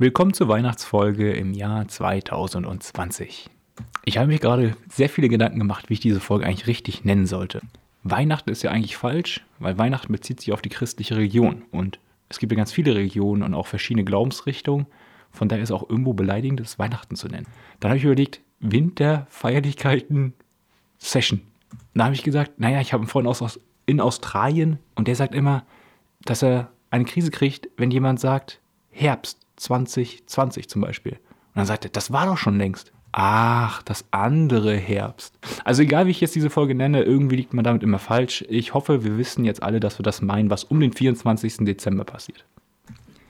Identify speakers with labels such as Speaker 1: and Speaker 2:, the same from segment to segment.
Speaker 1: Willkommen zur Weihnachtsfolge im Jahr 2020. Ich habe mir gerade sehr viele Gedanken gemacht, wie ich diese Folge eigentlich richtig nennen sollte. Weihnachten ist ja eigentlich falsch, weil Weihnachten bezieht sich auf die christliche Religion und es gibt ja ganz viele Religionen und auch verschiedene Glaubensrichtungen. Von daher ist auch irgendwo beleidigend, es Weihnachten zu nennen. Dann habe ich überlegt, Winterfeierlichkeiten Session. Da habe ich gesagt, naja, ich habe einen Freund aus, in Australien und der sagt immer, dass er eine Krise kriegt, wenn jemand sagt Herbst 2020 zum Beispiel. Und dann sagt er, das war doch schon längst. Ach, das andere Herbst. Also egal, wie ich jetzt diese Folge nenne, irgendwie liegt man damit immer falsch. Ich hoffe, wir wissen jetzt alle, dass wir das meinen, was um den 24. Dezember passiert.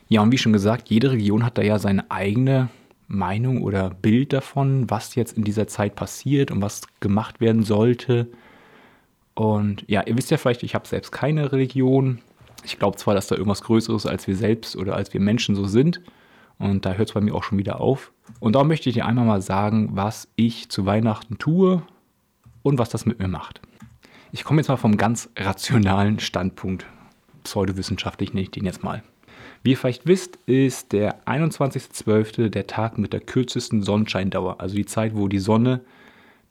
Speaker 1: Ja, und wie schon gesagt, jede Region hat da ja seine eigene Meinung oder Bild davon, was jetzt in dieser Zeit passiert und was gemacht werden sollte. Und ja, ihr wisst ja vielleicht, ich habe selbst keine Religion. Ich glaube zwar, dass da irgendwas Größeres als wir selbst oder als wir Menschen so sind. Und da hört es bei mir auch schon wieder auf. Und da möchte ich dir einmal mal sagen, was ich zu Weihnachten tue und was das mit mir macht. Ich komme jetzt mal vom ganz rationalen Standpunkt. Pseudowissenschaftlich nenne ich den jetzt mal. Wie ihr vielleicht wisst, ist der 21.12. der Tag mit der kürzesten Sonnenscheindauer, also die Zeit, wo die Sonne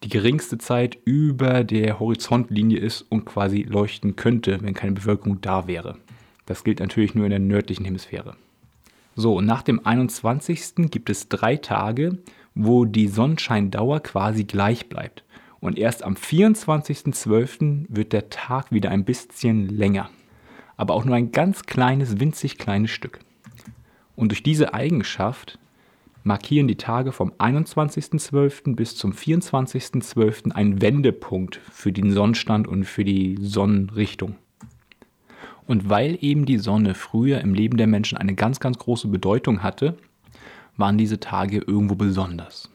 Speaker 1: die geringste Zeit über der Horizontlinie ist und quasi leuchten könnte, wenn keine Bewölkung da wäre. Das gilt natürlich nur in der nördlichen Hemisphäre. So, nach dem 21. gibt es drei Tage, wo die Sonnenscheindauer quasi gleich bleibt. Und erst am 24.12. wird der Tag wieder ein bisschen länger. Aber auch nur ein ganz kleines, winzig kleines Stück. Und durch diese Eigenschaft markieren die Tage vom 21.12. bis zum 24.12. einen Wendepunkt für den Sonnenstand und für die Sonnenrichtung. Und weil eben die Sonne früher im Leben der Menschen eine ganz, ganz große Bedeutung hatte, waren diese Tage irgendwo besonders.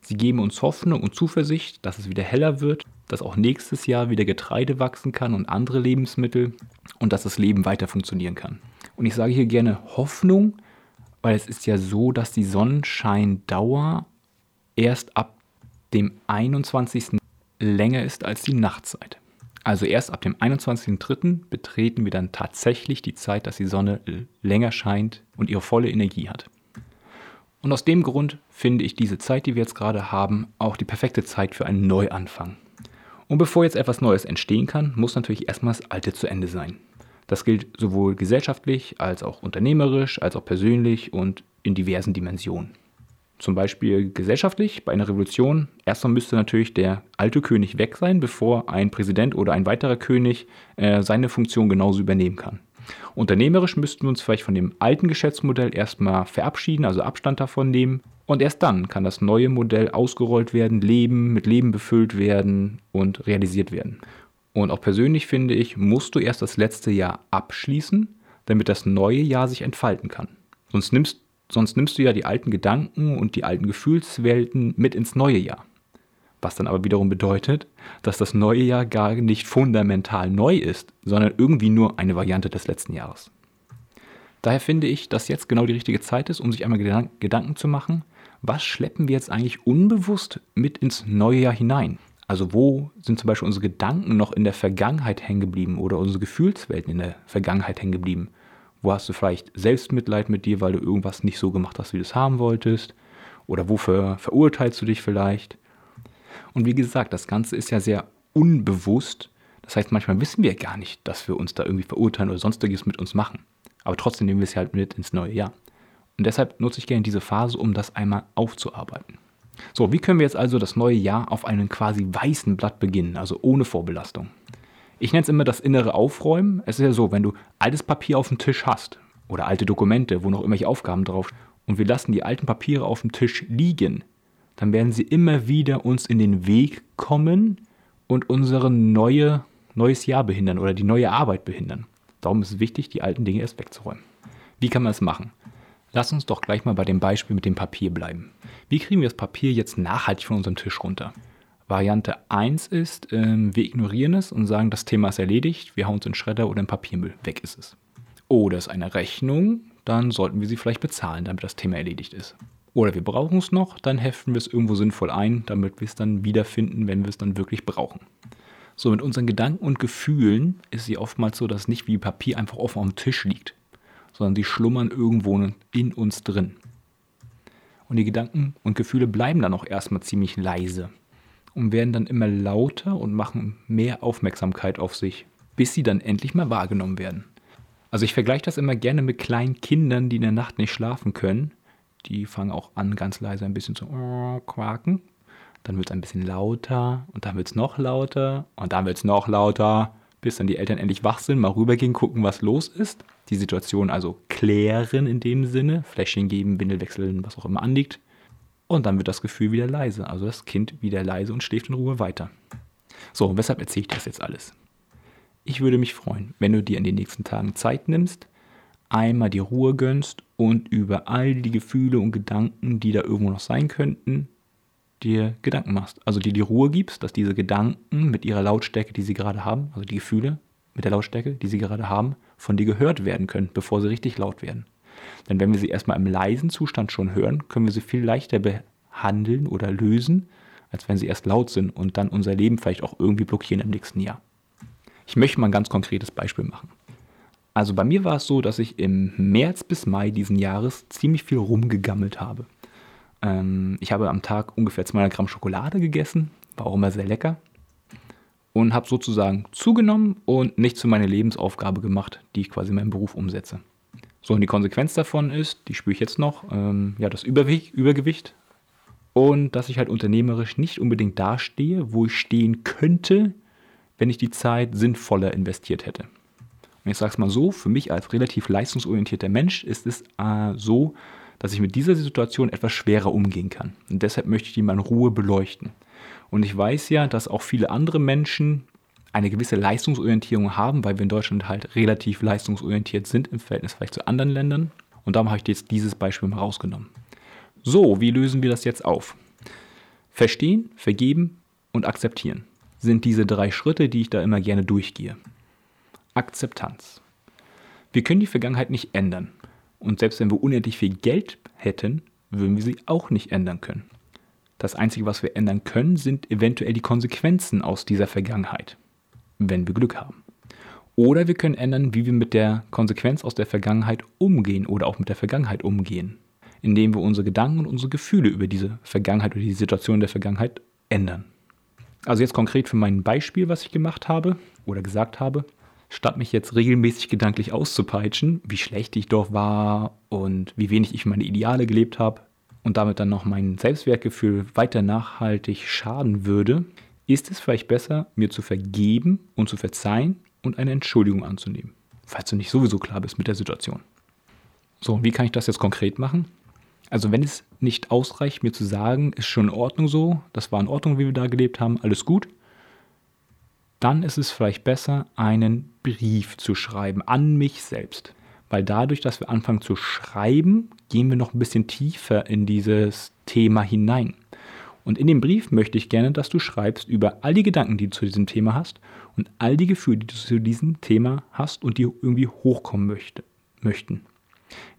Speaker 1: Sie geben uns Hoffnung und Zuversicht, dass es wieder heller wird, dass auch nächstes Jahr wieder Getreide wachsen kann und andere Lebensmittel und dass das Leben weiter funktionieren kann. Und ich sage hier gerne Hoffnung, weil es ist ja so, dass die Sonnenscheindauer erst ab dem 21. länger ist als die Nachtzeit. Also erst ab dem 21.03. betreten wir dann tatsächlich die Zeit, dass die Sonne länger scheint und ihre volle Energie hat. Und aus dem Grund finde ich diese Zeit, die wir jetzt gerade haben, auch die perfekte Zeit für einen Neuanfang. Und bevor jetzt etwas Neues entstehen kann, muss natürlich erstmal das Alte zu Ende sein. Das gilt sowohl gesellschaftlich als auch unternehmerisch, als auch persönlich und in diversen Dimensionen. Zum Beispiel gesellschaftlich bei einer Revolution. Erstmal müsste natürlich der alte König weg sein, bevor ein Präsident oder ein weiterer König äh, seine Funktion genauso übernehmen kann. Unternehmerisch müssten wir uns vielleicht von dem alten Geschäftsmodell erstmal verabschieden, also Abstand davon nehmen. Und erst dann kann das neue Modell ausgerollt werden, Leben mit Leben befüllt werden und realisiert werden. Und auch persönlich finde ich, musst du erst das letzte Jahr abschließen, damit das neue Jahr sich entfalten kann. Sonst nimmst Sonst nimmst du ja die alten Gedanken und die alten Gefühlswelten mit ins neue Jahr. Was dann aber wiederum bedeutet, dass das neue Jahr gar nicht fundamental neu ist, sondern irgendwie nur eine Variante des letzten Jahres. Daher finde ich, dass jetzt genau die richtige Zeit ist, um sich einmal Gedanken zu machen, was schleppen wir jetzt eigentlich unbewusst mit ins neue Jahr hinein? Also wo sind zum Beispiel unsere Gedanken noch in der Vergangenheit hängen geblieben oder unsere Gefühlswelten in der Vergangenheit hängen geblieben? Wo hast du vielleicht Selbstmitleid mit dir, weil du irgendwas nicht so gemacht hast, wie du es haben wolltest? Oder wofür verurteilst du dich vielleicht? Und wie gesagt, das Ganze ist ja sehr unbewusst. Das heißt, manchmal wissen wir gar nicht, dass wir uns da irgendwie verurteilen oder sonstiges mit uns machen. Aber trotzdem nehmen wir es halt mit ins neue Jahr. Und deshalb nutze ich gerne diese Phase, um das einmal aufzuarbeiten. So, wie können wir jetzt also das neue Jahr auf einem quasi weißen Blatt beginnen, also ohne Vorbelastung? Ich nenne es immer das innere Aufräumen. Es ist ja so, wenn du altes Papier auf dem Tisch hast oder alte Dokumente, wo noch irgendwelche Aufgaben drauf und wir lassen die alten Papiere auf dem Tisch liegen, dann werden sie immer wieder uns in den Weg kommen und unsere neue, neues Jahr behindern oder die neue Arbeit behindern. Darum ist es wichtig, die alten Dinge erst wegzuräumen. Wie kann man es machen? Lass uns doch gleich mal bei dem Beispiel mit dem Papier bleiben. Wie kriegen wir das Papier jetzt nachhaltig von unserem Tisch runter? Variante 1 ist, ähm, wir ignorieren es und sagen, das Thema ist erledigt, wir hauen es in Schredder oder in Papiermüll, weg ist es. Oder es ist eine Rechnung, dann sollten wir sie vielleicht bezahlen, damit das Thema erledigt ist. Oder wir brauchen es noch, dann heften wir es irgendwo sinnvoll ein, damit wir es dann wiederfinden, wenn wir es dann wirklich brauchen. So, mit unseren Gedanken und Gefühlen ist sie oftmals so, dass nicht wie Papier einfach offen auf dem Tisch liegt, sondern sie schlummern irgendwo in uns drin. Und die Gedanken und Gefühle bleiben dann auch erstmal ziemlich leise und werden dann immer lauter und machen mehr Aufmerksamkeit auf sich, bis sie dann endlich mal wahrgenommen werden. Also ich vergleiche das immer gerne mit kleinen Kindern, die in der Nacht nicht schlafen können. Die fangen auch an, ganz leise ein bisschen zu quaken. Dann wird es ein bisschen lauter und dann wird es noch lauter und dann wird es noch lauter, bis dann die Eltern endlich wach sind, mal rübergehen, gucken, was los ist. Die Situation also klären in dem Sinne, Fläschchen geben, Windel wechseln, was auch immer anliegt. Und dann wird das Gefühl wieder leise. Also das Kind wieder leise und schläft in Ruhe weiter. So, und weshalb erzähle ich das jetzt alles? Ich würde mich freuen, wenn du dir in den nächsten Tagen Zeit nimmst, einmal die Ruhe gönnst und über all die Gefühle und Gedanken, die da irgendwo noch sein könnten, dir Gedanken machst. Also dir die Ruhe gibst, dass diese Gedanken mit ihrer Lautstärke, die sie gerade haben, also die Gefühle mit der Lautstärke, die sie gerade haben, von dir gehört werden können, bevor sie richtig laut werden. Denn wenn wir sie erstmal im leisen Zustand schon hören, können wir sie viel leichter behandeln oder lösen, als wenn sie erst laut sind und dann unser Leben vielleicht auch irgendwie blockieren im nächsten Jahr. Ich möchte mal ein ganz konkretes Beispiel machen. Also bei mir war es so, dass ich im März bis Mai diesen Jahres ziemlich viel rumgegammelt habe. Ähm, ich habe am Tag ungefähr 200 Gramm Schokolade gegessen, war auch immer sehr lecker. Und habe sozusagen zugenommen und nichts für meine Lebensaufgabe gemacht, die ich quasi in meinem Beruf umsetze. So, und die Konsequenz davon ist, die spüre ich jetzt noch, ähm, ja, das Übergewicht, Übergewicht und dass ich halt unternehmerisch nicht unbedingt dastehe, wo ich stehen könnte, wenn ich die Zeit sinnvoller investiert hätte. Und ich sage es mal so, für mich als relativ leistungsorientierter Mensch ist es äh, so, dass ich mit dieser Situation etwas schwerer umgehen kann. Und deshalb möchte ich die mal in Ruhe beleuchten. Und ich weiß ja, dass auch viele andere Menschen eine gewisse Leistungsorientierung haben, weil wir in Deutschland halt relativ leistungsorientiert sind im Verhältnis vielleicht zu anderen Ländern. Und darum habe ich jetzt dieses Beispiel mal rausgenommen. So, wie lösen wir das jetzt auf? Verstehen, vergeben und akzeptieren sind diese drei Schritte, die ich da immer gerne durchgehe. Akzeptanz. Wir können die Vergangenheit nicht ändern. Und selbst wenn wir unendlich viel Geld hätten, würden wir sie auch nicht ändern können. Das Einzige, was wir ändern können, sind eventuell die Konsequenzen aus dieser Vergangenheit, wenn wir Glück haben. Oder wir können ändern, wie wir mit der Konsequenz aus der Vergangenheit umgehen oder auch mit der Vergangenheit umgehen, indem wir unsere Gedanken und unsere Gefühle über diese Vergangenheit oder die Situation der Vergangenheit ändern. Also jetzt konkret für mein Beispiel, was ich gemacht habe oder gesagt habe, statt mich jetzt regelmäßig gedanklich auszupeitschen, wie schlecht ich doch war und wie wenig ich meine Ideale gelebt habe und damit dann noch mein Selbstwertgefühl weiter nachhaltig schaden würde, ist es vielleicht besser, mir zu vergeben und zu verzeihen und eine Entschuldigung anzunehmen, falls du nicht sowieso klar bist mit der Situation. So, wie kann ich das jetzt konkret machen? Also wenn es nicht ausreicht, mir zu sagen, ist schon in Ordnung so, das war in Ordnung, wie wir da gelebt haben, alles gut, dann ist es vielleicht besser, einen Brief zu schreiben an mich selbst. Weil dadurch, dass wir anfangen zu schreiben, gehen wir noch ein bisschen tiefer in dieses Thema hinein. Und in dem Brief möchte ich gerne, dass du schreibst über all die Gedanken, die du zu diesem Thema hast und all die Gefühle, die du zu diesem Thema hast und die irgendwie hochkommen möchte, möchten.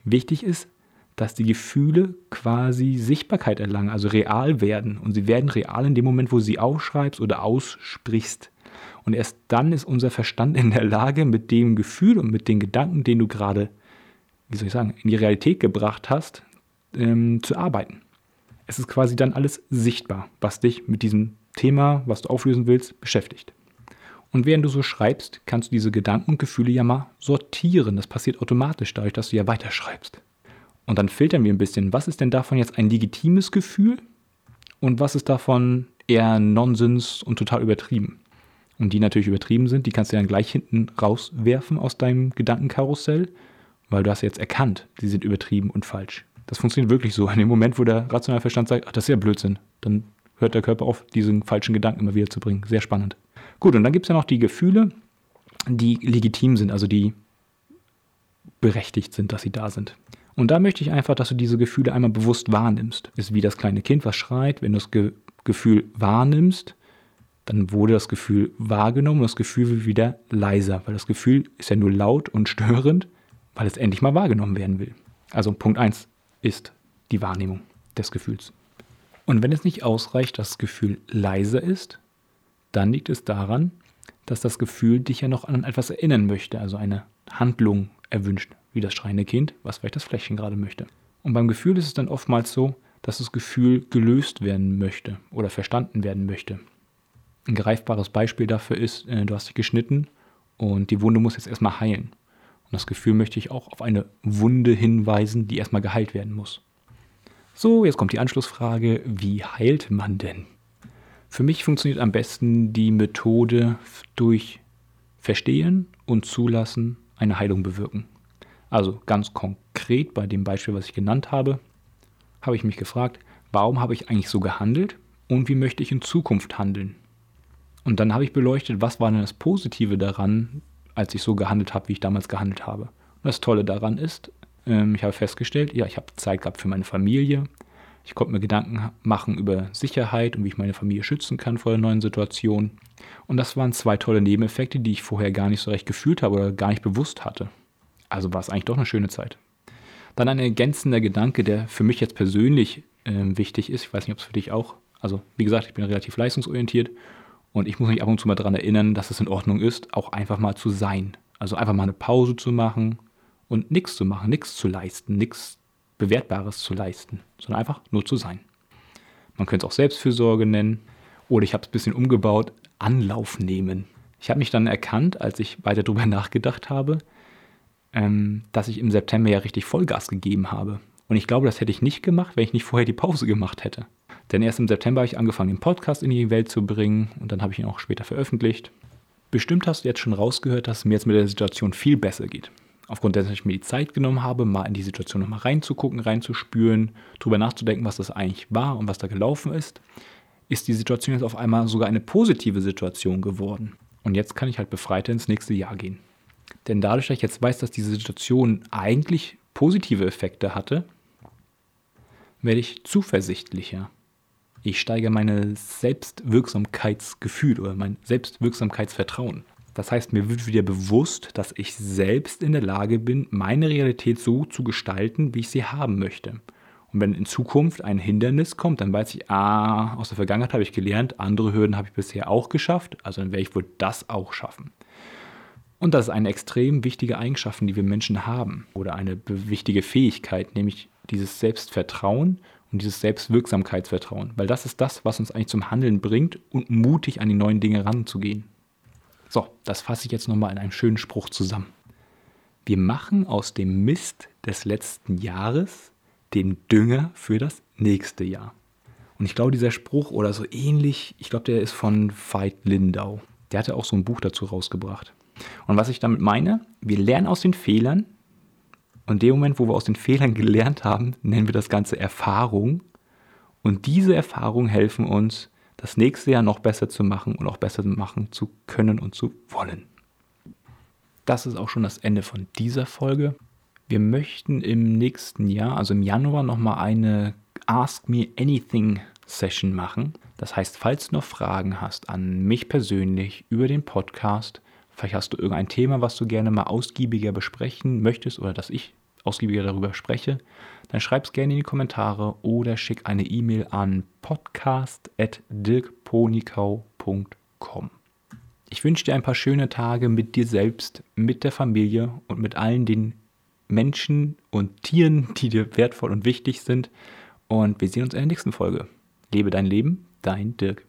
Speaker 1: Wichtig ist, dass die Gefühle quasi Sichtbarkeit erlangen, also real werden. Und sie werden real in dem Moment, wo du sie aufschreibst oder aussprichst. Und erst dann ist unser Verstand in der Lage, mit dem Gefühl und mit den Gedanken, den du gerade, wie soll ich sagen, in die Realität gebracht hast, ähm, zu arbeiten. Es ist quasi dann alles sichtbar, was dich mit diesem Thema, was du auflösen willst, beschäftigt. Und während du so schreibst, kannst du diese Gedanken und Gefühle ja mal sortieren. Das passiert automatisch dadurch, dass du ja weiterschreibst. Und dann filtern wir ein bisschen, was ist denn davon jetzt ein legitimes Gefühl und was ist davon eher Nonsens und total übertrieben. Und die natürlich übertrieben sind, die kannst du dann gleich hinten rauswerfen aus deinem Gedankenkarussell, weil du hast jetzt erkannt, die sind übertrieben und falsch. Das funktioniert wirklich so. In dem Moment, wo der rationale Verstand sagt, ach, das ist ja Blödsinn, dann hört der Körper auf, diesen falschen Gedanken immer wieder zu bringen. Sehr spannend. Gut, und dann gibt es ja noch die Gefühle, die legitim sind, also die berechtigt sind, dass sie da sind. Und da möchte ich einfach, dass du diese Gefühle einmal bewusst wahrnimmst. Ist wie das kleine Kind, was schreit. Wenn du das Ge Gefühl wahrnimmst, dann wurde das Gefühl wahrgenommen und das Gefühl wird wieder leiser, weil das Gefühl ist ja nur laut und störend, weil es endlich mal wahrgenommen werden will. Also Punkt 1 ist die Wahrnehmung des Gefühls. Und wenn es nicht ausreicht, dass das Gefühl leiser ist, dann liegt es daran, dass das Gefühl dich ja noch an etwas erinnern möchte, also eine Handlung erwünscht wie das schreiende Kind, was vielleicht das Fläschchen gerade möchte. Und beim Gefühl ist es dann oftmals so, dass das Gefühl gelöst werden möchte oder verstanden werden möchte. Ein greifbares Beispiel dafür ist, äh, du hast dich geschnitten und die Wunde muss jetzt erstmal heilen. Und das Gefühl möchte ich auch auf eine Wunde hinweisen, die erstmal geheilt werden muss. So, jetzt kommt die Anschlussfrage, wie heilt man denn? Für mich funktioniert am besten die Methode durch Verstehen und Zulassen eine Heilung bewirken. Also ganz konkret bei dem Beispiel, was ich genannt habe, habe ich mich gefragt, warum habe ich eigentlich so gehandelt und wie möchte ich in Zukunft handeln? Und dann habe ich beleuchtet, was war denn das Positive daran, als ich so gehandelt habe, wie ich damals gehandelt habe. Und das Tolle daran ist, ähm, ich habe festgestellt, ja, ich habe Zeit gehabt für meine Familie. Ich konnte mir Gedanken machen über Sicherheit und wie ich meine Familie schützen kann vor der neuen Situation. Und das waren zwei tolle Nebeneffekte, die ich vorher gar nicht so recht gefühlt habe oder gar nicht bewusst hatte. Also war es eigentlich doch eine schöne Zeit. Dann ein ergänzender Gedanke, der für mich jetzt persönlich äh, wichtig ist. Ich weiß nicht, ob es für dich auch. Also, wie gesagt, ich bin relativ leistungsorientiert und ich muss mich ab und zu mal daran erinnern, dass es in Ordnung ist, auch einfach mal zu sein. Also einfach mal eine Pause zu machen und nichts zu machen, nichts zu leisten, nichts Bewertbares zu leisten, sondern einfach nur zu sein. Man könnte es auch Selbstfürsorge nennen oder ich habe es ein bisschen umgebaut, Anlauf nehmen. Ich habe mich dann erkannt, als ich weiter darüber nachgedacht habe, ähm, dass ich im September ja richtig Vollgas gegeben habe. Und ich glaube, das hätte ich nicht gemacht, wenn ich nicht vorher die Pause gemacht hätte. Denn erst im September habe ich angefangen, den Podcast in die Welt zu bringen und dann habe ich ihn auch später veröffentlicht. Bestimmt hast du jetzt schon rausgehört, dass es mir jetzt mit der Situation viel besser geht. Aufgrund dessen, dass ich mir die Zeit genommen habe, mal in die Situation nochmal reinzugucken, reinzuspüren, darüber nachzudenken, was das eigentlich war und was da gelaufen ist, ist die Situation jetzt auf einmal sogar eine positive Situation geworden. Und jetzt kann ich halt befreiter ins nächste Jahr gehen. Denn dadurch, dass ich jetzt weiß, dass diese Situation eigentlich positive Effekte hatte, werde ich zuversichtlicher. Ich steige meine Selbstwirksamkeitsgefühl oder mein Selbstwirksamkeitsvertrauen. Das heißt, mir wird wieder bewusst, dass ich selbst in der Lage bin, meine Realität so zu gestalten, wie ich sie haben möchte. Und wenn in Zukunft ein Hindernis kommt, dann weiß ich, ah, aus der Vergangenheit habe ich gelernt, andere Hürden habe ich bisher auch geschafft, also dann werde ich wohl das auch schaffen. Und das ist eine extrem wichtige Eigenschaft, die wir Menschen haben oder eine wichtige Fähigkeit, nämlich dieses Selbstvertrauen und dieses Selbstwirksamkeitsvertrauen, weil das ist das, was uns eigentlich zum Handeln bringt und mutig an die neuen Dinge ranzugehen. So, das fasse ich jetzt nochmal in einem schönen Spruch zusammen. Wir machen aus dem Mist des letzten Jahres den Dünger für das nächste Jahr. Und ich glaube, dieser Spruch oder so ähnlich, ich glaube, der ist von Veit Lindau. Der hatte auch so ein Buch dazu rausgebracht. Und was ich damit meine, wir lernen aus den Fehlern. Und in dem Moment, wo wir aus den Fehlern gelernt haben, nennen wir das Ganze Erfahrung. Und diese Erfahrungen helfen uns, das nächste Jahr noch besser zu machen und auch besser machen zu können und zu wollen. Das ist auch schon das Ende von dieser Folge. Wir möchten im nächsten Jahr, also im Januar, nochmal eine Ask Me Anything Session machen. Das heißt, falls du noch Fragen hast an mich persönlich über den Podcast, Vielleicht hast du irgendein Thema, was du gerne mal ausgiebiger besprechen möchtest oder dass ich ausgiebiger darüber spreche, dann schreib es gerne in die Kommentare oder schick eine E-Mail an podcast.dirkponikau.com. Ich wünsche dir ein paar schöne Tage mit dir selbst, mit der Familie und mit allen den Menschen und Tieren, die dir wertvoll und wichtig sind. Und wir sehen uns in der nächsten Folge. Lebe dein Leben, dein Dirk.